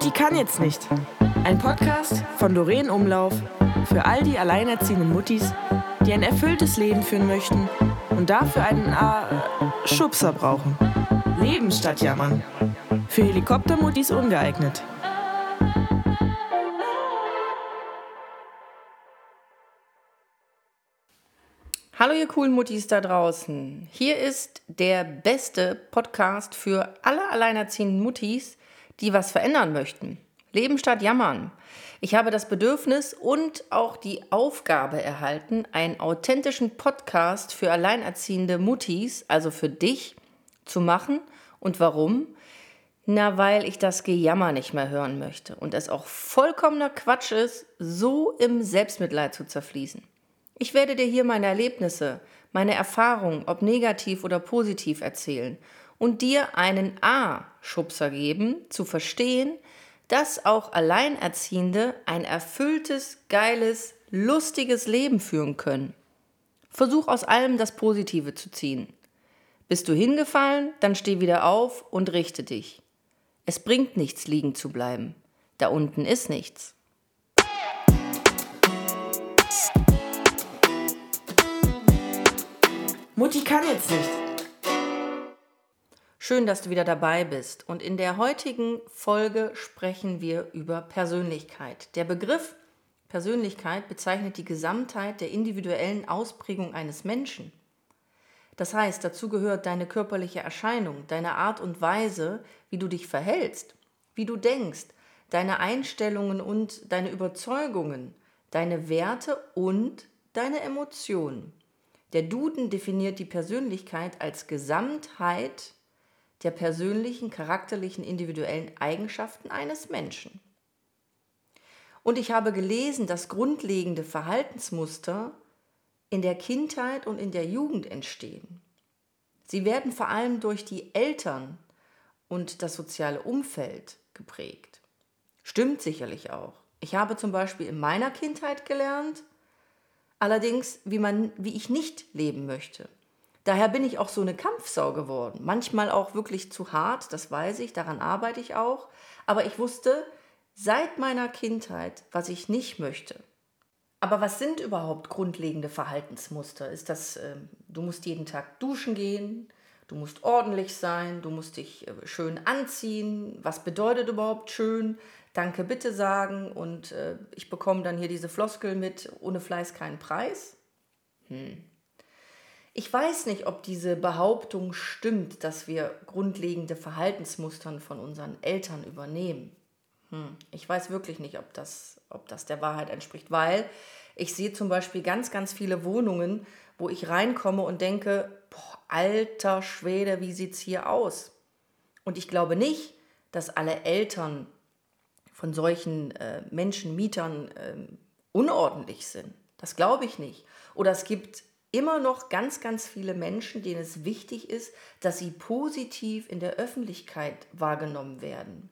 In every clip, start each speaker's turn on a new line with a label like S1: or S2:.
S1: Mutti kann jetzt nicht. Ein Podcast von Doreen Umlauf für all die alleinerziehenden Muttis, die ein erfülltes Leben führen möchten und dafür einen äh, Schubser brauchen. Leben statt Jammern. Für Helikoptermuttis ungeeignet.
S2: Hallo ihr coolen Muttis da draußen. Hier ist der beste Podcast für alle alleinerziehenden Muttis, die was verändern möchten. Leben statt Jammern. Ich habe das Bedürfnis und auch die Aufgabe erhalten, einen authentischen Podcast für alleinerziehende Muttis, also für dich, zu machen. Und warum? Na, weil ich das Gejammer nicht mehr hören möchte und es auch vollkommener Quatsch ist, so im Selbstmitleid zu zerfließen. Ich werde dir hier meine Erlebnisse, meine Erfahrungen, ob negativ oder positiv erzählen und dir einen A-Schubser geben, zu verstehen, dass auch Alleinerziehende ein erfülltes, geiles, lustiges Leben führen können. Versuch aus allem das Positive zu ziehen. Bist du hingefallen, dann steh wieder auf und richte dich. Es bringt nichts, liegen zu bleiben. Da unten ist nichts.
S1: Mutti kann jetzt nicht.
S2: Schön, dass du wieder dabei bist. Und in der heutigen Folge sprechen wir über Persönlichkeit. Der Begriff Persönlichkeit bezeichnet die Gesamtheit der individuellen Ausprägung eines Menschen. Das heißt, dazu gehört deine körperliche Erscheinung, deine Art und Weise, wie du dich verhältst, wie du denkst, deine Einstellungen und deine Überzeugungen, deine Werte und deine Emotionen. Der Duden definiert die Persönlichkeit als Gesamtheit der persönlichen, charakterlichen, individuellen Eigenschaften eines Menschen. Und ich habe gelesen, dass grundlegende Verhaltensmuster in der Kindheit und in der Jugend entstehen. Sie werden vor allem durch die Eltern und das soziale Umfeld geprägt. Stimmt sicherlich auch. Ich habe zum Beispiel in meiner Kindheit gelernt, allerdings, wie, man, wie ich nicht leben möchte. Daher bin ich auch so eine Kampfsau geworden. Manchmal auch wirklich zu hart, das weiß ich, daran arbeite ich auch. Aber ich wusste seit meiner Kindheit, was ich nicht möchte. Aber was sind überhaupt grundlegende Verhaltensmuster? Ist das, äh, du musst jeden Tag duschen gehen, du musst ordentlich sein, du musst dich äh, schön anziehen. Was bedeutet überhaupt schön? Danke, bitte sagen und äh, ich bekomme dann hier diese Floskel mit, ohne Fleiß keinen Preis. Hm. Ich weiß nicht, ob diese Behauptung stimmt, dass wir grundlegende Verhaltensmustern von unseren Eltern übernehmen. Hm. Ich weiß wirklich nicht, ob das, ob das der Wahrheit entspricht, weil ich sehe zum Beispiel ganz, ganz viele Wohnungen, wo ich reinkomme und denke, boah, alter Schwede, wie sieht es hier aus? Und ich glaube nicht, dass alle Eltern von solchen äh, Menschen, Mietern äh, unordentlich sind. Das glaube ich nicht. Oder es gibt immer noch ganz, ganz viele Menschen, denen es wichtig ist, dass sie positiv in der Öffentlichkeit wahrgenommen werden.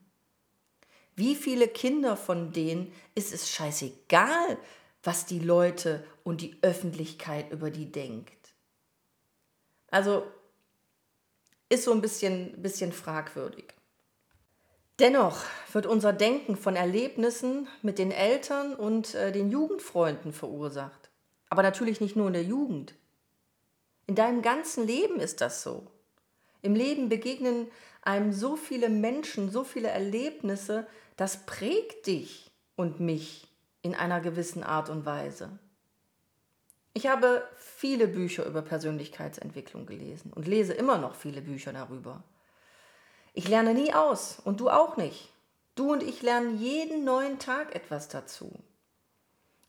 S2: Wie viele Kinder von denen ist es scheißegal, was die Leute und die Öffentlichkeit über die denkt? Also ist so ein bisschen, bisschen fragwürdig. Dennoch wird unser Denken von Erlebnissen mit den Eltern und äh, den Jugendfreunden verursacht. Aber natürlich nicht nur in der Jugend. In deinem ganzen Leben ist das so. Im Leben begegnen einem so viele Menschen, so viele Erlebnisse, das prägt dich und mich in einer gewissen Art und Weise. Ich habe viele Bücher über Persönlichkeitsentwicklung gelesen und lese immer noch viele Bücher darüber. Ich lerne nie aus und du auch nicht. Du und ich lernen jeden neuen Tag etwas dazu.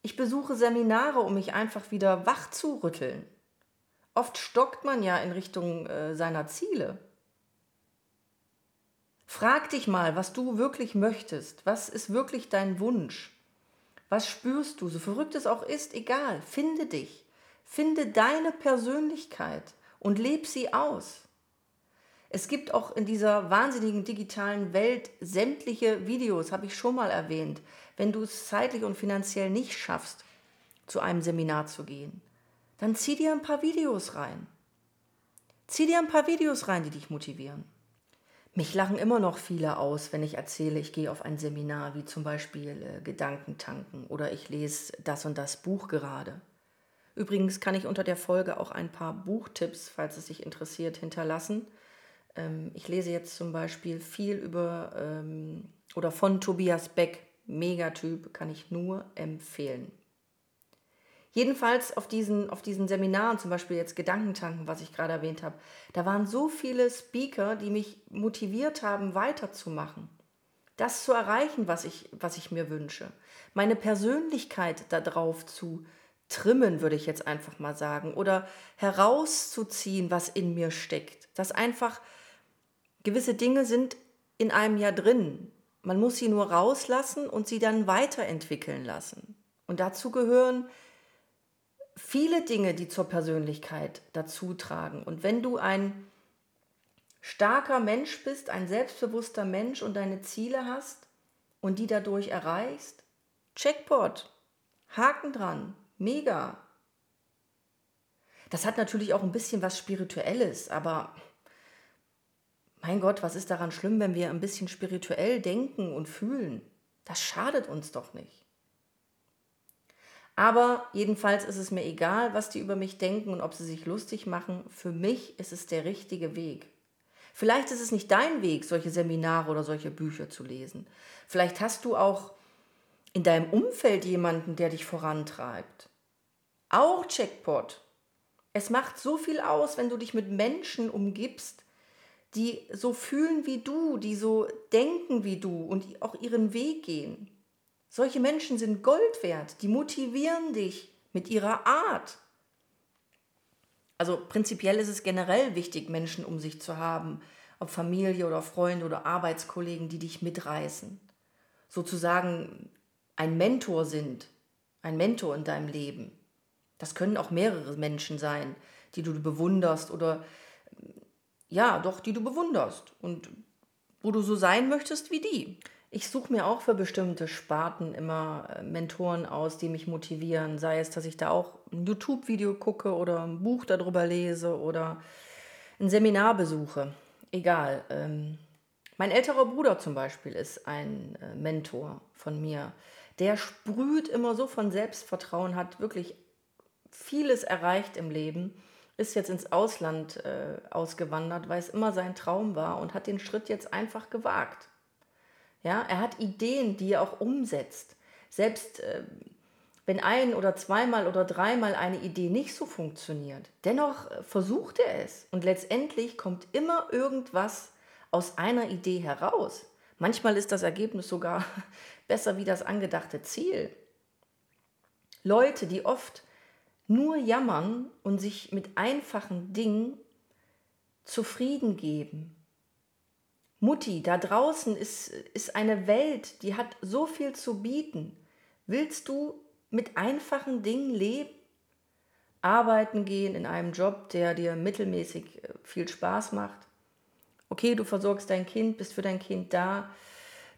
S2: Ich besuche Seminare, um mich einfach wieder wach zu rütteln. Oft stockt man ja in Richtung äh, seiner Ziele. Frag dich mal, was du wirklich möchtest. Was ist wirklich dein Wunsch? Was spürst du? So verrückt es auch ist, egal. Finde dich. Finde deine Persönlichkeit und leb sie aus. Es gibt auch in dieser wahnsinnigen digitalen Welt sämtliche Videos, habe ich schon mal erwähnt. Wenn du es zeitlich und finanziell nicht schaffst, zu einem Seminar zu gehen, dann zieh dir ein paar Videos rein. Zieh dir ein paar Videos rein, die dich motivieren. Mich lachen immer noch viele aus, wenn ich erzähle, ich gehe auf ein Seminar, wie zum Beispiel äh, Gedankentanken oder ich lese das und das Buch gerade. Übrigens kann ich unter der Folge auch ein paar Buchtipps, falls es sich interessiert, hinterlassen. Ähm, ich lese jetzt zum Beispiel viel über ähm, oder von Tobias Beck, Megatyp, kann ich nur empfehlen. Jedenfalls auf diesen, auf diesen Seminaren, zum Beispiel jetzt Gedankentanken, was ich gerade erwähnt habe, da waren so viele Speaker, die mich motiviert haben, weiterzumachen. Das zu erreichen, was ich, was ich mir wünsche. Meine Persönlichkeit darauf zu trimmen, würde ich jetzt einfach mal sagen. Oder herauszuziehen, was in mir steckt. Dass einfach gewisse Dinge sind in einem ja drin. Man muss sie nur rauslassen und sie dann weiterentwickeln lassen. Und dazu gehören viele Dinge, die zur Persönlichkeit dazu tragen. Und wenn du ein starker Mensch bist, ein selbstbewusster Mensch und deine Ziele hast und die dadurch erreichst, Checkpot, Haken dran, mega. Das hat natürlich auch ein bisschen was Spirituelles, aber mein Gott, was ist daran schlimm, wenn wir ein bisschen spirituell denken und fühlen? Das schadet uns doch nicht. Aber jedenfalls ist es mir egal, was die über mich denken und ob sie sich lustig machen. Für mich ist es der richtige Weg. Vielleicht ist es nicht dein Weg, solche Seminare oder solche Bücher zu lesen. Vielleicht hast du auch in deinem Umfeld jemanden, der dich vorantreibt. Auch Checkpot. Es macht so viel aus, wenn du dich mit Menschen umgibst, die so fühlen wie du, die so denken wie du und auch ihren Weg gehen. Solche Menschen sind Gold wert, die motivieren dich mit ihrer Art. Also prinzipiell ist es generell wichtig, Menschen um sich zu haben, ob Familie oder Freunde oder Arbeitskollegen, die dich mitreißen. Sozusagen ein Mentor sind, ein Mentor in deinem Leben. Das können auch mehrere Menschen sein, die du bewunderst oder ja, doch, die du bewunderst und wo du so sein möchtest wie die. Ich suche mir auch für bestimmte Sparten immer äh, Mentoren aus, die mich motivieren. Sei es, dass ich da auch ein YouTube-Video gucke oder ein Buch darüber lese oder ein Seminar besuche. Egal. Ähm, mein älterer Bruder zum Beispiel ist ein äh, Mentor von mir. Der sprüht immer so von Selbstvertrauen, hat wirklich vieles erreicht im Leben, ist jetzt ins Ausland äh, ausgewandert, weil es immer sein Traum war und hat den Schritt jetzt einfach gewagt. Ja, er hat Ideen, die er auch umsetzt. Selbst äh, wenn ein oder zweimal oder dreimal eine Idee nicht so funktioniert, dennoch äh, versucht er es und letztendlich kommt immer irgendwas aus einer Idee heraus. Manchmal ist das Ergebnis sogar besser wie das angedachte Ziel. Leute, die oft nur jammern und sich mit einfachen Dingen zufrieden geben, Mutti, da draußen ist, ist eine Welt, die hat so viel zu bieten. Willst du mit einfachen Dingen leben? Arbeiten gehen in einem Job, der dir mittelmäßig äh, viel Spaß macht. Okay, du versorgst dein Kind, bist für dein Kind da.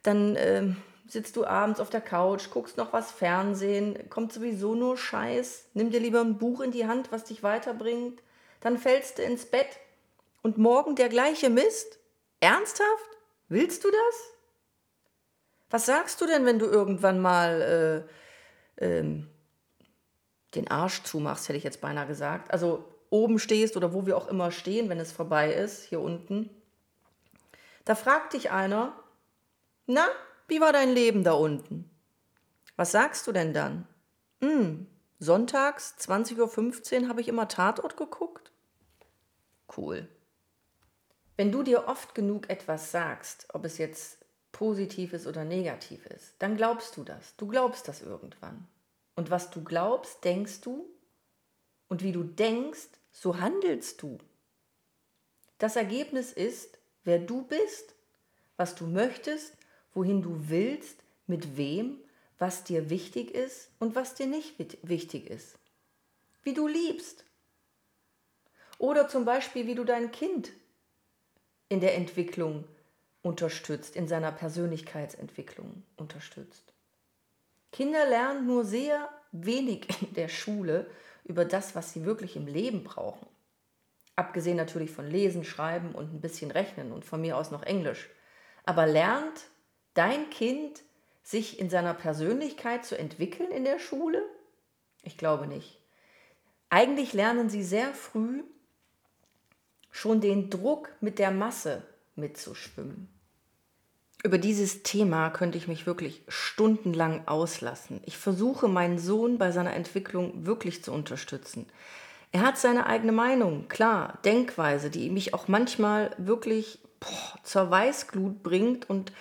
S2: Dann äh, sitzt du abends auf der Couch, guckst noch was Fernsehen, kommt sowieso nur Scheiß. Nimm dir lieber ein Buch in die Hand, was dich weiterbringt. Dann fällst du ins Bett und morgen der gleiche Mist. Ernsthaft? Willst du das? Was sagst du denn, wenn du irgendwann mal äh, ähm, den Arsch zumachst, hätte ich jetzt beinahe gesagt. Also oben stehst oder wo wir auch immer stehen, wenn es vorbei ist, hier unten. Da fragt dich einer, na, wie war dein Leben da unten? Was sagst du denn dann? Hm, sonntags, 20.15 Uhr, habe ich immer Tatort geguckt? Cool. Wenn du dir oft genug etwas sagst, ob es jetzt positiv ist oder negativ ist, dann glaubst du das. Du glaubst das irgendwann. Und was du glaubst, denkst du. Und wie du denkst, so handelst du. Das Ergebnis ist, wer du bist, was du möchtest, wohin du willst, mit wem, was dir wichtig ist und was dir nicht wichtig ist. Wie du liebst. Oder zum Beispiel, wie du dein Kind in der Entwicklung unterstützt, in seiner Persönlichkeitsentwicklung unterstützt. Kinder lernen nur sehr wenig in der Schule über das, was sie wirklich im Leben brauchen. Abgesehen natürlich von Lesen, Schreiben und ein bisschen Rechnen und von mir aus noch Englisch. Aber lernt dein Kind, sich in seiner Persönlichkeit zu entwickeln in der Schule? Ich glaube nicht. Eigentlich lernen sie sehr früh schon den Druck mit der Masse mitzuschwimmen. Über dieses Thema könnte ich mich wirklich stundenlang auslassen. Ich versuche meinen Sohn bei seiner Entwicklung wirklich zu unterstützen. Er hat seine eigene Meinung, klar, Denkweise, die mich auch manchmal wirklich boah, zur Weißglut bringt und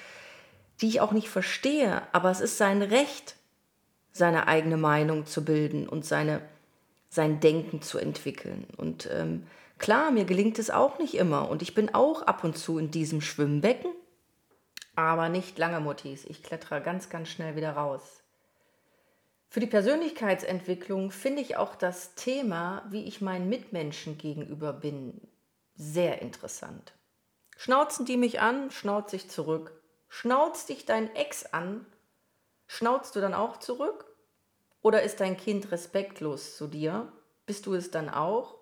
S2: die ich auch nicht verstehe. Aber es ist sein Recht, seine eigene Meinung zu bilden und seine, sein Denken zu entwickeln. Und ähm, klar, mir gelingt es auch nicht immer. Und ich bin auch ab und zu in diesem Schwimmbecken. Aber nicht lange, Muttis. Ich klettere ganz, ganz schnell wieder raus. Für die Persönlichkeitsentwicklung finde ich auch das Thema, wie ich meinen Mitmenschen gegenüber bin, sehr interessant. Schnauzen die mich an, schnauze ich zurück. Schnauzt dich dein Ex an, schnauzt du dann auch zurück? Oder ist dein Kind respektlos zu dir? Bist du es dann auch?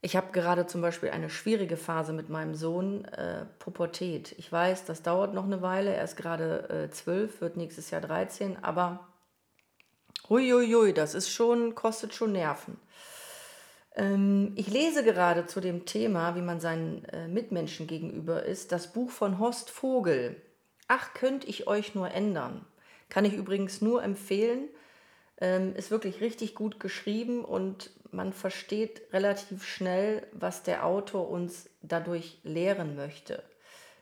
S2: Ich habe gerade zum Beispiel eine schwierige Phase mit meinem Sohn, äh, Pubertät. Ich weiß, das dauert noch eine Weile. Er ist gerade äh, zwölf, wird nächstes Jahr 13, aber Huiuiui, das ist schon, kostet schon Nerven. Ähm, ich lese gerade zu dem Thema, wie man seinen äh, Mitmenschen gegenüber ist, das Buch von Horst Vogel. Ach, könnte ich euch nur ändern. Kann ich übrigens nur empfehlen. Ähm, ist wirklich richtig gut geschrieben und man versteht relativ schnell, was der Autor uns dadurch lehren möchte.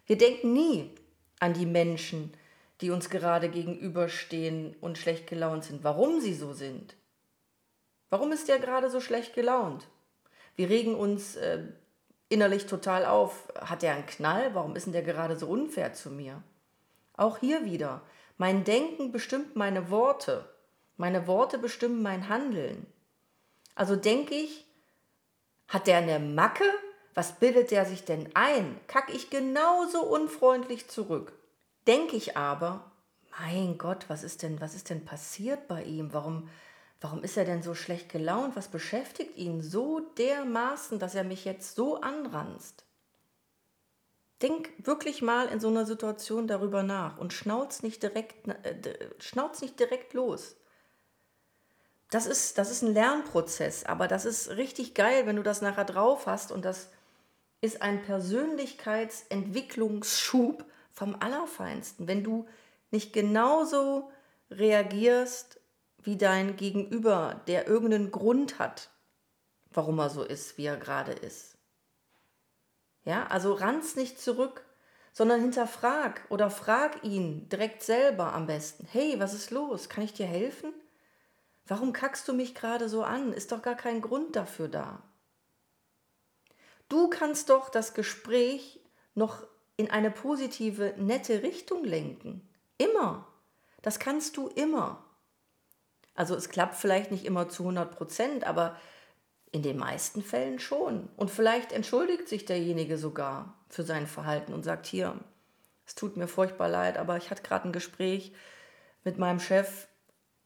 S2: Wir denken nie an die Menschen, die uns gerade gegenüberstehen und schlecht gelaunt sind, warum sie so sind. Warum ist der gerade so schlecht gelaunt? Wir regen uns äh, innerlich total auf. Hat er einen Knall? Warum ist denn der gerade so unfair zu mir? Auch hier wieder. Mein Denken bestimmt meine Worte. Meine Worte bestimmen mein Handeln. Also denke ich, hat der eine Macke? Was bildet der sich denn ein? Kack ich genauso unfreundlich zurück. Denke ich aber, mein Gott, was ist denn, was ist denn passiert bei ihm? Warum, warum ist er denn so schlecht gelaunt? Was beschäftigt ihn so dermaßen, dass er mich jetzt so anranzt? Denk wirklich mal in so einer Situation darüber nach und schnauz nicht direkt, äh, schnauz nicht direkt los. Das ist, das ist ein Lernprozess, aber das ist richtig geil, wenn du das nachher drauf hast und das ist ein Persönlichkeitsentwicklungsschub, vom Allerfeinsten. Wenn du nicht genauso reagierst wie dein Gegenüber, der irgendeinen Grund hat, warum er so ist, wie er gerade ist. Ja, also ranz nicht zurück, sondern hinterfrag oder frag ihn direkt selber am besten. Hey, was ist los? Kann ich dir helfen? Warum kackst du mich gerade so an? Ist doch gar kein Grund dafür da. Du kannst doch das Gespräch noch in eine positive, nette Richtung lenken. Immer. Das kannst du immer. Also es klappt vielleicht nicht immer zu 100 Prozent, aber in den meisten Fällen schon. Und vielleicht entschuldigt sich derjenige sogar für sein Verhalten und sagt, hier, es tut mir furchtbar leid, aber ich hatte gerade ein Gespräch mit meinem Chef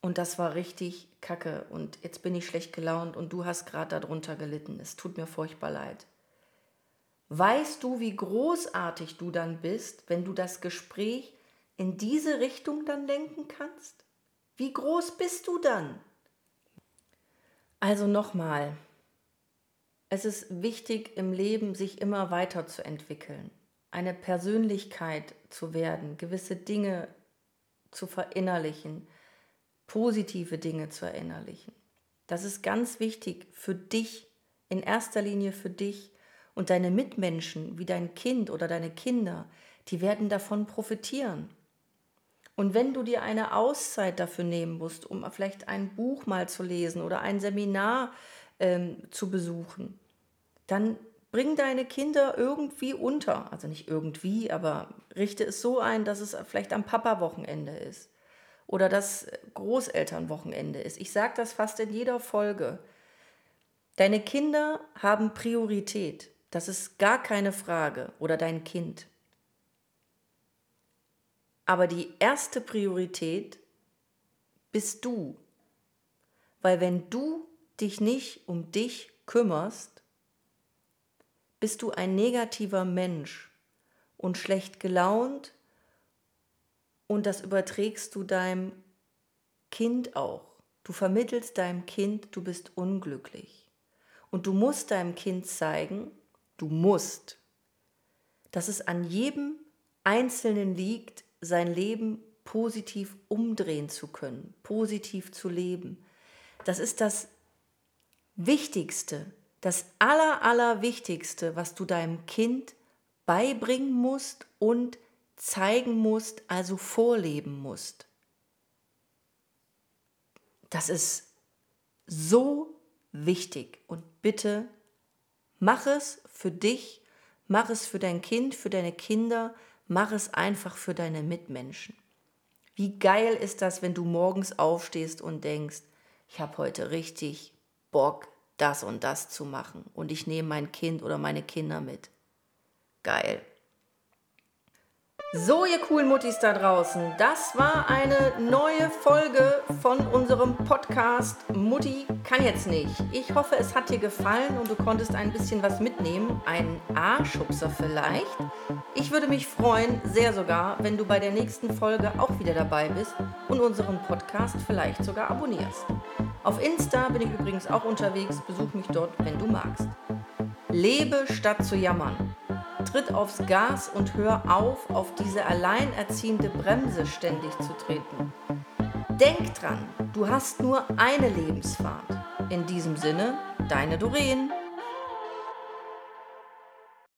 S2: und das war richtig kacke und jetzt bin ich schlecht gelaunt und du hast gerade darunter gelitten. Es tut mir furchtbar leid. Weißt du, wie großartig du dann bist, wenn du das Gespräch in diese Richtung dann lenken kannst? Wie groß bist du dann? Also nochmal, es ist wichtig im Leben, sich immer weiterzuentwickeln, eine Persönlichkeit zu werden, gewisse Dinge zu verinnerlichen, positive Dinge zu erinnerlichen. Das ist ganz wichtig für dich, in erster Linie für dich und deine Mitmenschen, wie dein Kind oder deine Kinder, die werden davon profitieren. Und wenn du dir eine Auszeit dafür nehmen musst, um vielleicht ein Buch mal zu lesen oder ein Seminar ähm, zu besuchen, dann bring deine Kinder irgendwie unter. Also nicht irgendwie, aber richte es so ein, dass es vielleicht am Papa-Wochenende ist oder das Großelternwochenende ist. Ich sage das fast in jeder Folge. Deine Kinder haben Priorität. Das ist gar keine Frage. Oder dein Kind. Aber die erste Priorität bist du. Weil wenn du dich nicht um dich kümmerst, bist du ein negativer Mensch und schlecht gelaunt und das überträgst du deinem Kind auch. Du vermittelst deinem Kind, du bist unglücklich. Und du musst deinem Kind zeigen, du musst, dass es an jedem Einzelnen liegt, sein Leben positiv umdrehen zu können, positiv zu leben. Das ist das Wichtigste, das Aller, Allerwichtigste, was du deinem Kind beibringen musst und zeigen musst, also vorleben musst. Das ist so wichtig und bitte mach es für dich, mach es für dein Kind, für deine Kinder, mach es einfach für deine Mitmenschen. Wie geil ist das, wenn du morgens aufstehst und denkst, ich habe heute richtig Bock, das und das zu machen und ich nehme mein Kind oder meine Kinder mit. Geil. So, ihr coolen Muttis da draußen, das war eine neue Folge von unserem Podcast Mutti kann jetzt nicht. Ich hoffe, es hat dir gefallen und du konntest ein bisschen was mitnehmen. Ein A-Schubser vielleicht. Ich würde mich freuen, sehr sogar, wenn du bei der nächsten Folge auch wieder dabei bist und unseren Podcast vielleicht sogar abonnierst. Auf Insta bin ich übrigens auch unterwegs, besuch mich dort, wenn du magst. Lebe statt zu jammern. Tritt aufs Gas und hör auf, auf diese alleinerziehende Bremse ständig zu treten. Denk dran, du hast nur eine Lebensfahrt. In diesem Sinne, deine Doreen.